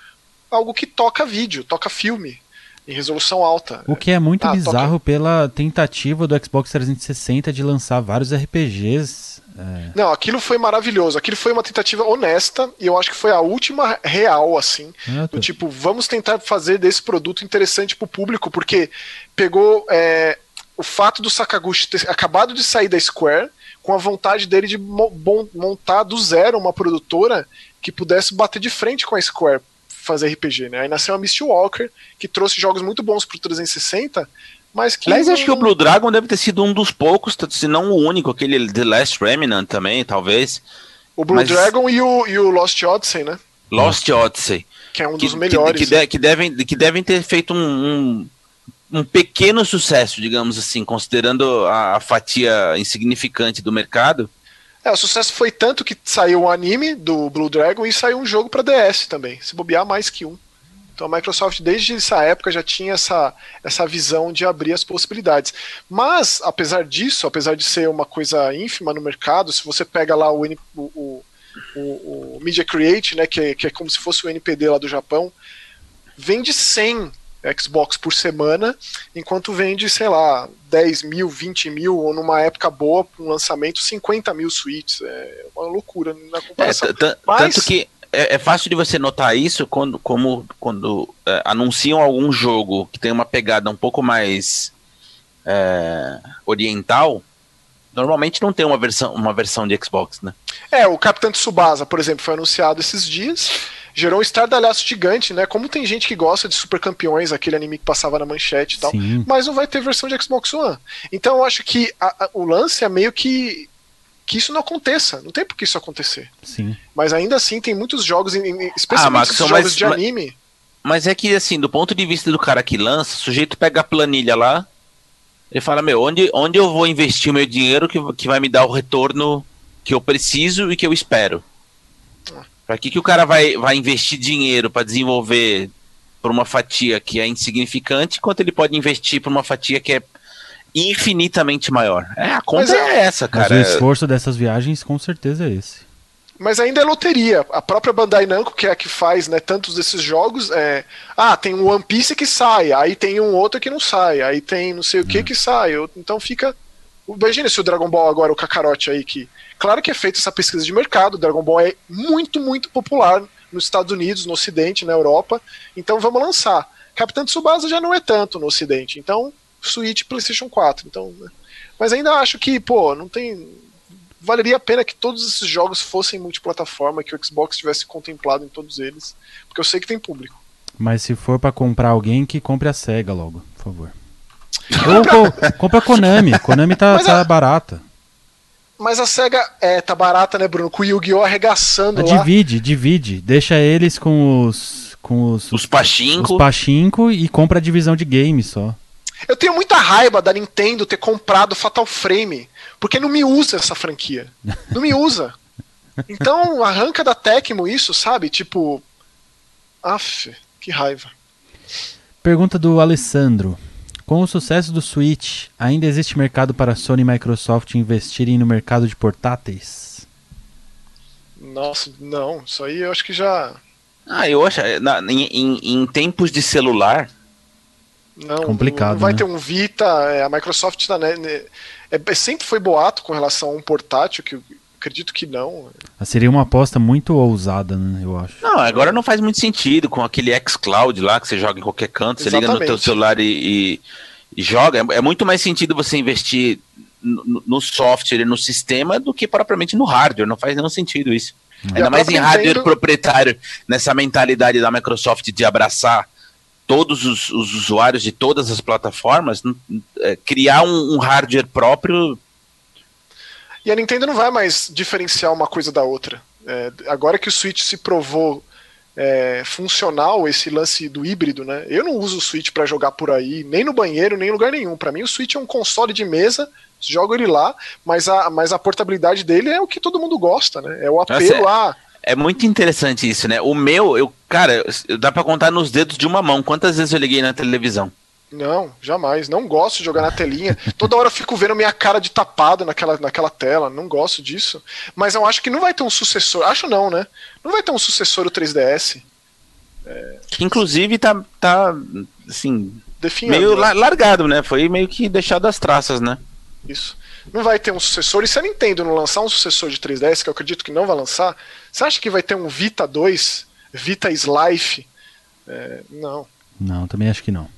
algo que toca vídeo, toca filme em resolução alta. O que é muito ah, bizarro toca... pela tentativa do Xbox 360 de lançar vários RPGs. É... Não, aquilo foi maravilhoso. Aquilo foi uma tentativa honesta e eu acho que foi a última real, assim. Ah, do tipo, vamos tentar fazer desse produto interessante pro público, porque pegou é, o fato do Sakaguchi ter acabado de sair da Square com a vontade dele de montar do zero uma produtora que pudesse bater de frente com a Square fazer RPG, né? Aí nasceu a Misty Walker, que trouxe jogos muito bons pro 360, mas que. Aliás, acho que o Blue Dragon deve ter sido um dos poucos, se não o único, aquele The Last Remnant também, talvez. O Blue mas... Dragon e o, e o Lost Odyssey, né? Lost Odyssey. Que é um dos melhores. Que, que, de, que, devem, que devem ter feito um, um, um, pequeno sucesso, digamos assim, considerando a, a fatia insignificante do mercado. É, o sucesso foi tanto que saiu um anime do Blue Dragon e saiu um jogo para DS também. Se bobear, mais que um. Então a Microsoft, desde essa época, já tinha essa, essa visão de abrir as possibilidades. Mas, apesar disso, apesar de ser uma coisa ínfima no mercado, se você pega lá o, o, o, o Media Create, né, que é, que é como se fosse o NPD lá do Japão, vende 100 Xbox por semana, enquanto vende, sei lá, 10 mil, 20 mil, ou numa época boa, um lançamento, 50 mil suítes. É uma loucura na comparação. É, Mas... Tanto que é, é, fácil de você notar isso quando, como, quando é, anunciam algum jogo que tem uma pegada um pouco mais é, oriental, normalmente não tem uma versão, uma versão de Xbox, né? É, o Capitão Tsubasa, por exemplo, foi anunciado esses dias gerou um estardalhaço gigante, né? Como tem gente que gosta de Super Campeões, aquele anime que passava na manchete e tal, Sim. mas não vai ter versão de Xbox One. Então eu acho que a, a, o lance é meio que que isso não aconteça. Não tem por que isso acontecer. Sim. Mas ainda assim tem muitos jogos, especialmente ah, jogos mais, de anime. Mas é que assim, do ponto de vista do cara que lança, o sujeito pega a planilha lá, ele fala, meu, onde, onde eu vou investir o meu dinheiro que, que vai me dar o retorno que eu preciso e que eu espero? Para que, que o cara vai, vai investir dinheiro para desenvolver por uma fatia que é insignificante, enquanto ele pode investir por uma fatia que é infinitamente maior? É, a conta é, é, essa, cara. Mas o esforço dessas viagens com certeza é esse. Mas ainda é loteria. A própria Bandai Namco, que é a que faz né, tantos desses jogos, é. Ah, tem um One Piece que sai, aí tem um outro que não sai, aí tem não sei o que hum. que sai. Então fica. Imagina se o Dragon Ball agora, o Kakarote aí, que Claro que é feita essa pesquisa de mercado, Dragon Ball é muito, muito popular nos Estados Unidos, no Ocidente, na Europa, então vamos lançar. Capitão Tsubasa já não é tanto no Ocidente, então Switch PlayStation 4. Então, né? Mas ainda acho que, pô, não tem. Valeria a pena que todos esses jogos fossem multiplataforma, que o Xbox tivesse contemplado em todos eles, porque eu sei que tem público. Mas se for para comprar alguém, que compre a SEGA logo, por favor. Ou compra a Konami, Konami tá, tá a... barata. Mas a SEGA é, tá barata, né, Bruno? Com o Yu-Gi-Oh! arregaçando lá. Divide, divide. Deixa eles com os. Com os, os pachinko. Os pachinko e compra a divisão de games só. Eu tenho muita raiva da Nintendo ter comprado Fatal Frame. Porque não me usa essa franquia. Não me usa. Então arranca da Tecmo isso, sabe? Tipo. Aff, que raiva. Pergunta do Alessandro. Com o sucesso do Switch, ainda existe mercado para Sony e Microsoft investirem no mercado de portáteis? Nossa, não. Isso aí eu acho que já. Ah, eu acho. Na, em, em, em, tempos de celular. Não, complicado. Não vai né? ter um Vita. É, a Microsoft tá, né, né, é, sempre foi boato com relação a um portátil que acredito que não. Ah, seria uma aposta muito ousada, né, eu acho. Não, agora não faz muito sentido com aquele xCloud lá que você joga em qualquer canto, Exatamente. você liga no teu celular e, e, e joga. É, é, muito mais sentido você investir no, no, software e no sistema do que propriamente no hardware. Não faz nenhum sentido isso. É. Ainda mais em hardware Nintendo... proprietário, nessa mentalidade da Microsoft de abraçar todos os, os usuários de todas as plataformas, é, criar um, um hardware próprio E a Nintendo não vai mais diferenciar uma coisa da outra. É, agora que o Switch se provou é, funcional, esse lance do híbrido, né? Eu não uso o Switch para jogar por aí, nem no banheiro, nem em lugar nenhum. Para mim, o Switch é um console de mesa, jogo ele lá, mas a, mas a portabilidade dele é o que todo mundo gosta, né? É o apelo Nossa, a. É muito interessante isso, né? O meu, eu, cara, dá para contar nos dedos de uma mão quantas vezes eu liguei na televisão. Não, jamais. Não gosto de jogar na telinha. Toda hora eu fico vendo minha cara de tapado naquela, naquela tela. Não gosto disso. Mas eu acho que não vai ter um sucessor. Acho não, né? Não vai ter um sucessor o 3DS. É... Que inclusive tá, tá assim, Definhando, meio né? largado, né? Foi meio que deixado as traças, né? Isso. Não vai ter um sucessor. E se a Nintendo não lançar um sucessor de 3DS, que eu acredito que não vai lançar, você acha que vai ter um Vita 2? Vita Slife? É, não. Não, também acho que não.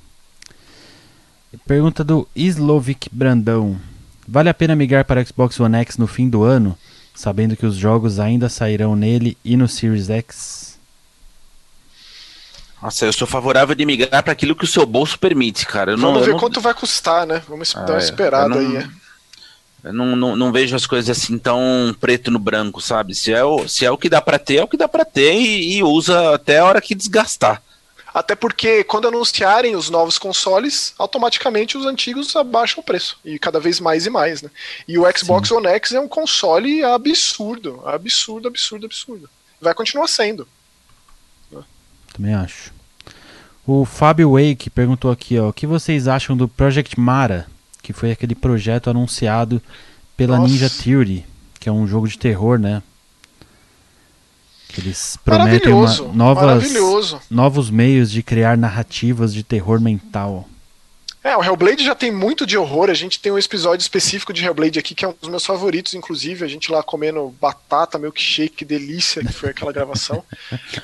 Pergunta do Slovic Brandão. Vale a pena migrar para Xbox One X no fim do ano, sabendo que os jogos ainda sairão nele e no Series X? Nossa, eu sou favorável de migrar para aquilo que o seu bolso permite, cara. Eu Vamos não, ver não... quanto vai custar, né? Vamos ah, dar uma é. esperada não, aí. É. Eu não, não, não, vejo as coisas assim tão preto no branco, sabe? Se é o, se é o que dá para ter, é o que dá para ter e, e usa até a hora que desgastar. Até porque quando anunciarem os novos consoles, automaticamente os antigos abaixam o preço. E cada vez mais e mais, né? E o Xbox Sim. One X é um console absurdo. Absurdo, absurdo, absurdo. Vai continuar sendo. Também acho. O Fábio Wake perguntou aqui, ó, o que vocês acham do Project Mara, que foi aquele projeto anunciado pela Nossa. Ninja Theory, que é um jogo de terror, né? Eles prometem uma, novas, novos meios de criar narrativas de terror mental. É, o Hellblade já tem muito de horror. A gente tem um episódio específico de Hellblade aqui, que é um dos meus favoritos, inclusive. A gente lá comendo batata, milkshake, que delícia que foi aquela gravação.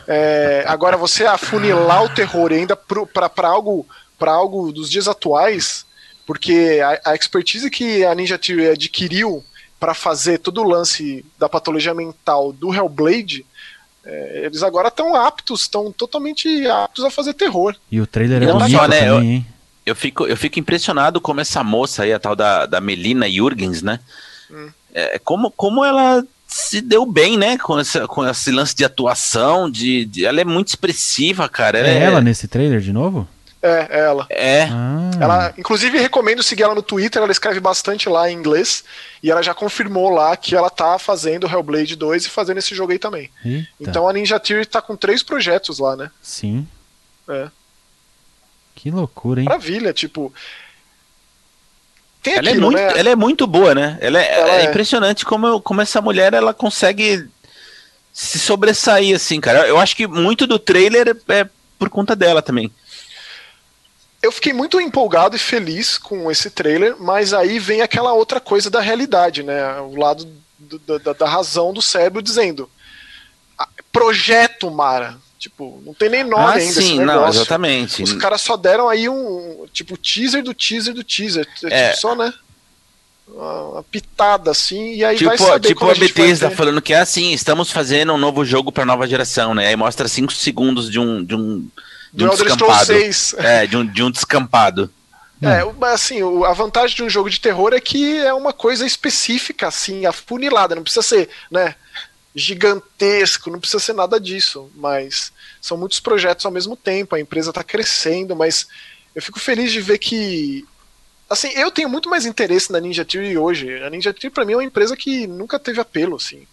É, agora, você afunilar o terror ainda para algo, algo dos dias atuais, porque a, a expertise que a Ninja Theory adquiriu para fazer todo o lance da patologia mental do Hellblade é, eles agora estão aptos, estão totalmente aptos a fazer terror. E o trailer é bonito só, né, também, hein? Eu, eu, fico, eu fico impressionado como essa moça aí, a tal da, da Melina Jurgens, né? Hum. É, como, como ela se deu bem, né? Com, essa, com esse lance de atuação, de, de ela é muito expressiva, cara. é, é ela nesse trailer de novo? É, é ela. É. Ah. Ela, inclusive, recomendo seguir ela no Twitter, ela escreve bastante lá em inglês. E ela já confirmou lá que ela tá fazendo Hellblade 2 e fazendo esse jogo aí também. Eita. Então a Ninja Theory tá com três projetos lá, né? Sim. É. Que loucura, hein? Maravilha, tipo. Tem ela, é aquilo, é muito, né? ela é muito boa, né? Ela é, ela é, é impressionante como, como essa mulher ela consegue se sobressair, assim, cara. Eu acho que muito do trailer é por conta dela também eu fiquei muito empolgado e feliz com esse trailer, mas aí vem aquela outra coisa da realidade, né? O lado do, da, da, razão do cérebro dizendo: ah, projeto Mara. Tipo, não tem nem nome ah, ainda sim. Não, exatamente. Os caras só deram aí um, tipo, teaser do teaser do teaser. É. Tipo, só, né? Uma, pitada assim, e aí tipo, vai saber Tipo a, Bethesda falando que é assim, estamos fazendo um novo jogo para nova geração, né? Aí mostra 5 segundos de um, de um de um Elder Scrolls 6. É, de um, de um descampado. É, assim, a vantagem de um jogo de terror é que é uma coisa específica, assim, afunilada, não precisa ser, né, gigantesco, não precisa ser nada disso, mas são muitos projetos ao mesmo tempo, a empresa está crescendo, mas eu fico feliz de ver que assim, eu tenho muito mais interesse na Ninja Theory hoje. A Ninja Theory para mim é uma empresa que nunca teve apelo, assim.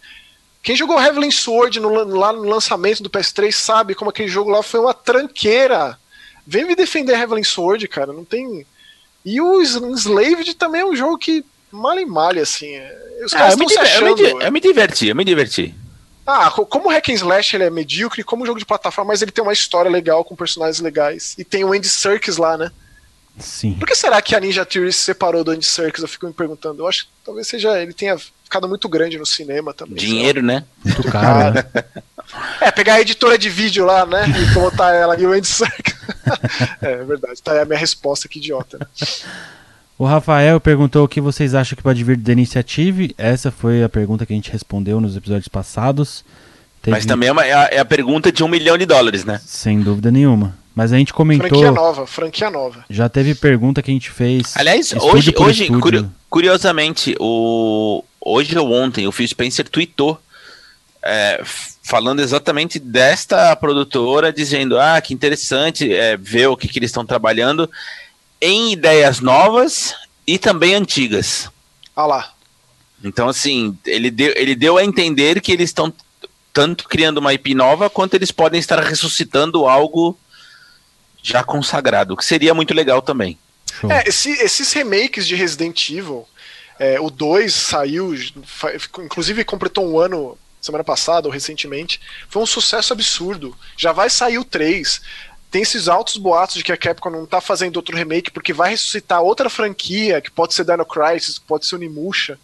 Quem jogou Heavenly Sword no, lá no lançamento do PS3 sabe como aquele jogo lá foi uma tranqueira. Vem me defender Heavenly Sword, cara. Não tem. E o Enslaved também é um jogo que mal e malha, assim. É, os ah, caras estão se achando. Eu me, eu me diverti, eu me diverti. Ah, como o Hack and Slash ele é medíocre, como jogo de plataforma, mas ele tem uma história legal com personagens legais. E tem o Andy Serkis lá, né? Sim. Por que será que a Ninja Theory se separou do Andy Serkis? Eu fico me perguntando. Eu acho que talvez seja ele tenha ficado muito grande no cinema também. Dinheiro, né? Muito caro. Né? É, pegar a editora de vídeo lá, né? E botar ela e o Andy Serkis. é, é verdade. Tá aí a minha resposta, que idiota. Né? O Rafael perguntou o que vocês acham que pode vir da iniciativa. Essa foi a pergunta que a gente respondeu nos episódios passados. Teve... Mas também é, uma, é, a, é, a, pergunta de um milhão de dólares, né? Sem dúvida nenhuma. Mas a gente comentou. Franquia nova, franquia nova. Já teve pergunta que a gente fez. Aliás, hoje, hoje curiosamente, o, hoje ou ontem, o Phil Spencer tweetou é, falando exatamente desta produtora, dizendo: ah, que interessante é, ver o que, que eles estão trabalhando em ideias novas e também antigas. Ah lá. Então, assim, ele deu, ele deu a entender que eles estão tanto criando uma IP nova, quanto eles podem estar ressuscitando algo já consagrado, que seria muito legal também. É, esse, esses remakes de Resident Evil, é, o 2 saiu, inclusive completou um ano semana passada ou recentemente, foi um sucesso absurdo. Já vai sair o 3. Tem esses altos boatos de que a Capcom não tá fazendo outro remake porque vai ressuscitar outra franquia, que pode ser Dino Crisis, que pode ser Onimusha.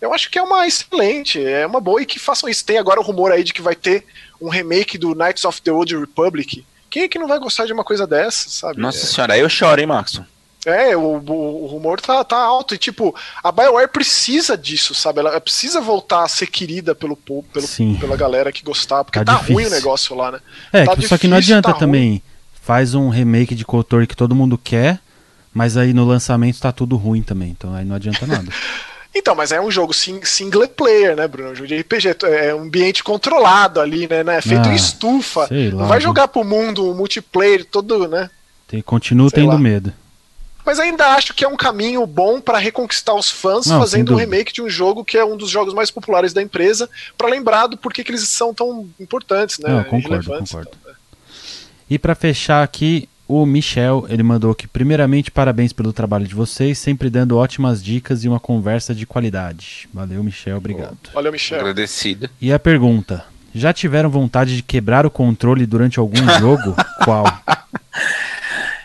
Eu acho que é uma excelente, é uma boa e que façam isso. Tem agora o rumor aí de que vai ter um remake do Knights of the Old Republic. Quem é que não vai gostar de uma coisa dessa, sabe? Nossa é. senhora, aí eu choro, hein, Maxon? É, o, o, o, rumor tá, tá alto. E, tipo, a BioWare precisa disso, sabe? Ela precisa voltar a ser querida pelo povo, pelo, pela galera que gostar, porque tá, tá ruim o negócio lá, né? É, tá que, difícil, só que não adianta tá também. Ruim. Faz um remake de Kotor que todo mundo quer, mas aí no lançamento tá tudo ruim também. Então aí não adianta nada. Então, mas é um jogo single player, né, Bruno? Um jogo de RPG. É um ambiente controlado ali, né? né? Feito ah, em estufa. Não lá, vai jogar pro mundo um multiplayer todo, né? Tem, continuo sei tendo lá. medo. Mas ainda acho que é um caminho bom para reconquistar os fãs Não, fazendo um remake de um jogo que é um dos jogos mais populares da empresa, para lembrar do porquê que eles são tão importantes, né? Não, concordo, concordo. Então, é. E para fechar aqui, o Michel, ele mandou que primeiramente parabéns pelo trabalho de vocês, sempre dando ótimas dicas e uma conversa de qualidade. Valeu, Michel, obrigado. Valeu, Michel. Agradecido. E a pergunta: já tiveram vontade de quebrar o controle durante algum jogo? Qual?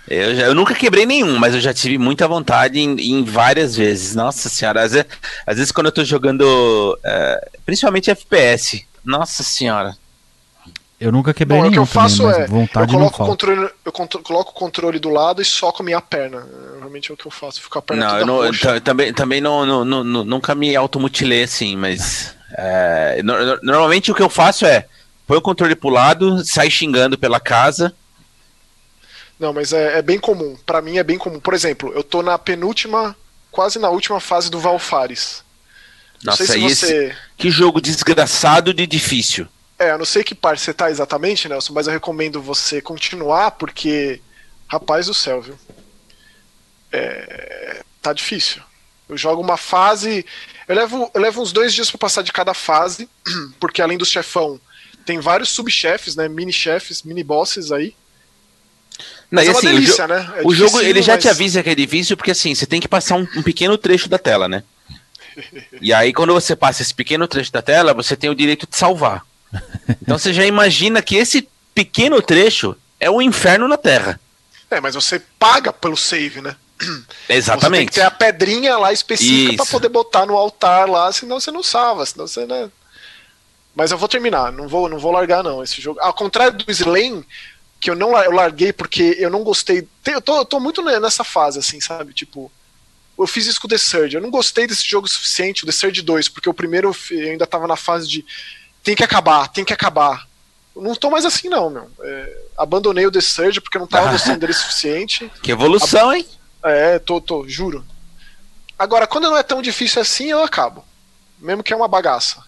Eu, já, eu nunca quebrei nenhum, mas eu já tive muita vontade em, em várias vezes. Nossa senhora, às vezes, às vezes quando eu tô jogando, uh, principalmente FPS, nossa senhora. Eu nunca quebrei Bom, nenhum. O que eu faço também, é, vontade eu coloco, o controle, eu coloco o controle do lado e soco a minha perna. Realmente é o que eu faço, fico a perna Não, eu não, também, também não, não, não, nunca me automutilei assim, mas é, no, normalmente o que eu faço é põe o controle pro lado, sai xingando pela casa não, mas é, é bem comum. Para mim é bem comum. Por exemplo, eu tô na penúltima, quase na última fase do Valfares. Não Nossa, sei se você... Esse... que jogo desgraçado de difícil. É, eu não sei que parte você tá exatamente, Nelson, mas eu recomendo você continuar, porque. Rapaz do céu, viu? É... Tá difícil. Eu jogo uma fase. Eu levo, eu levo uns dois dias para passar de cada fase, porque além do chefão, tem vários subchefes, né? Mini-chefes, mini-bosses aí. Mas, Mas é assim, delícia, o, né? é o jogo ele já mas... te avisa que é difícil porque assim, você tem que passar um, um pequeno trecho da tela, né? E aí quando você passa esse pequeno trecho da tela, você tem o direito de salvar. Então você já imagina que esse pequeno trecho é o inferno na Terra. É, mas você paga pelo save, né? Exatamente. Você tem que ter a pedrinha lá específica para poder botar no altar lá, senão você não salva, senão você, né? Mas eu vou terminar, não vou, não vou largar não esse jogo. Ao contrário do Slane, que eu não eu larguei porque eu não gostei. Eu tô, eu tô muito nessa fase, assim, sabe? Tipo, eu fiz isso com o The Surge. Eu não gostei desse jogo o suficiente, o The Surge 2, porque o primeiro eu ainda tava na fase de tem que acabar, tem que acabar. Eu não tô mais assim, não, meu. É, abandonei o The Surge porque não tava gostando dele o suficiente. Que evolução, Ab hein? É, tô, tô, juro. Agora, quando não é tão difícil assim, eu acabo. Mesmo que é uma bagaça.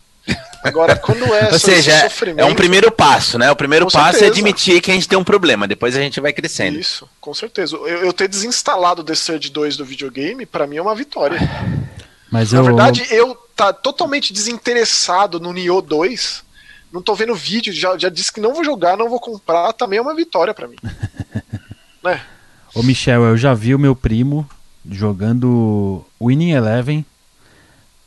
Agora, quando é Ou seja, é um primeiro passo, né? O primeiro passo é certeza. é admitir que a gente tem um problema, depois a gente vai crescendo. Isso, com certeza. Eu, eu ter desinstalado o The Surge 2 do videogame, para mim é uma vitória. Mas Na eu... verdade, eu tá totalmente desinteressado no Nioh 2. Não tô vendo vídeo, já, já disse que não vou jogar, não vou comprar, também é uma vitória para mim. né? Ô Michel, eu já vi o meu primo jogando Winning Eleven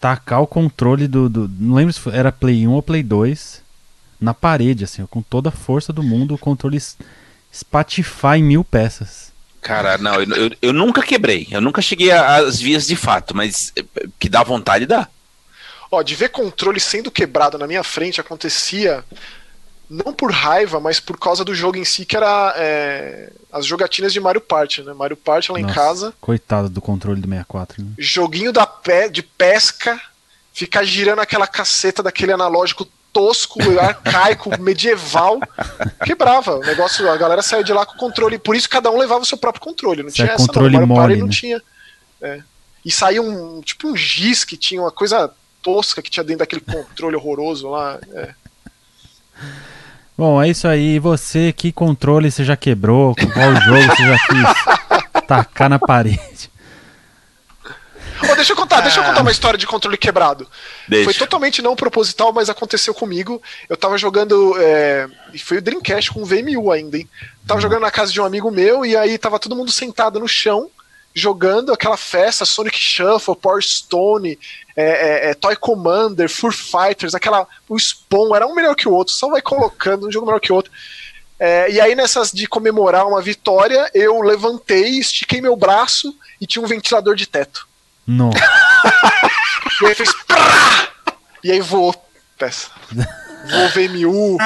tacar o controle do, do, Não lembro se era Play 1 ou Play 2. Na parede, assim, com toda a força do mundo, o controle espatifar em mil peças. Cara, não, eu, eu, eu nunca quebrei. Eu nunca cheguei às vias de fato, mas eh, que dá vontade, dá. Ó, de ver controle sendo quebrado na minha frente acontecia não por raiva, mas por causa do jogo em si, que era é, as jogatinas de Mario Party, né? Mario Party lá Nossa, em casa. Coitado do controle do 64. Né? Joguinho da pé, de pesca, ficar girando aquela caceta daquele analógico tosco, arcaico, medieval, quebrava. O negócio, a galera saiu de lá com o controle. Por isso cada um levava o seu próprio controle. Não Isso tinha é essa, controle não. Party né? não tinha. É. E saiu um tipo um giz que tinha uma coisa tosca que tinha dentro daquele controle horroroso lá. É. Bom, é isso aí. E você, que controle você já quebrou? Qual jogo você já quis tacar na parede? Deixa eu contar, deixa eu contar uma história de controle quebrado. Deixa. Foi totalmente não proposital, mas aconteceu comigo. Eu tava jogando. É, e foi o Dreamcast com o VMU ainda, hein? Tava jogando na casa de um amigo meu e aí tava todo mundo sentado no chão, jogando aquela festa, Sonic Shuffle, Power Stone, é, é, é, Toy Commander, Fur Fighters, aquela. O Spawn, era um melhor que o outro, só vai colocando um jogo melhor que o outro. É, e aí, nessas de comemorar uma vitória, eu levantei, estiquei meu braço e tinha um ventilador de teto. Não. e aí fez. Prá! E aí voou peça. Voou VMU.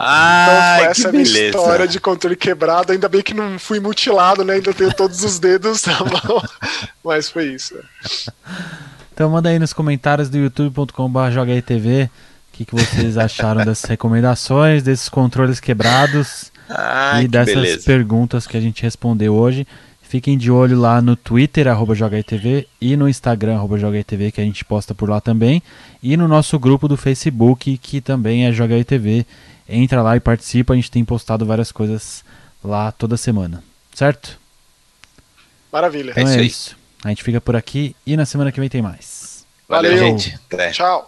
Ah, então essa que a minha beleza. história de controle quebrado. Ainda bem que não fui mutilado, né? Ainda tenho todos os dedos na mão. Mas foi isso. Então manda aí nos comentários do youtube.com.br o que, que vocês acharam dessas recomendações, desses controles quebrados Ah, e que dessas beleza. perguntas que a gente respondeu hoje. Fiquem de olho lá no Twitter, arroba JogaITV, e no Instagram, arroba JogaITV, que a gente posta por lá também. E no nosso grupo do Facebook, que também é JogaITV. Entra lá e participa, a gente tem postado várias coisas lá toda semana. Certo? Maravilha. Então isso é aí. isso. A gente fica por aqui e na semana que vem tem mais. Valeu, Valeu. gente. Até. Tchau.